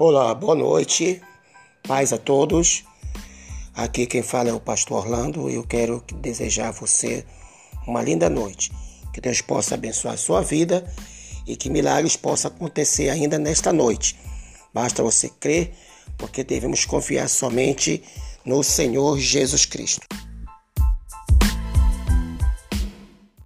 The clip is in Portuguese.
Olá, boa noite, paz a todos. Aqui quem fala é o pastor Orlando e eu quero desejar a você uma linda noite. Que Deus possa abençoar a sua vida e que milagres possam acontecer ainda nesta noite. Basta você crer, porque devemos confiar somente no Senhor Jesus Cristo.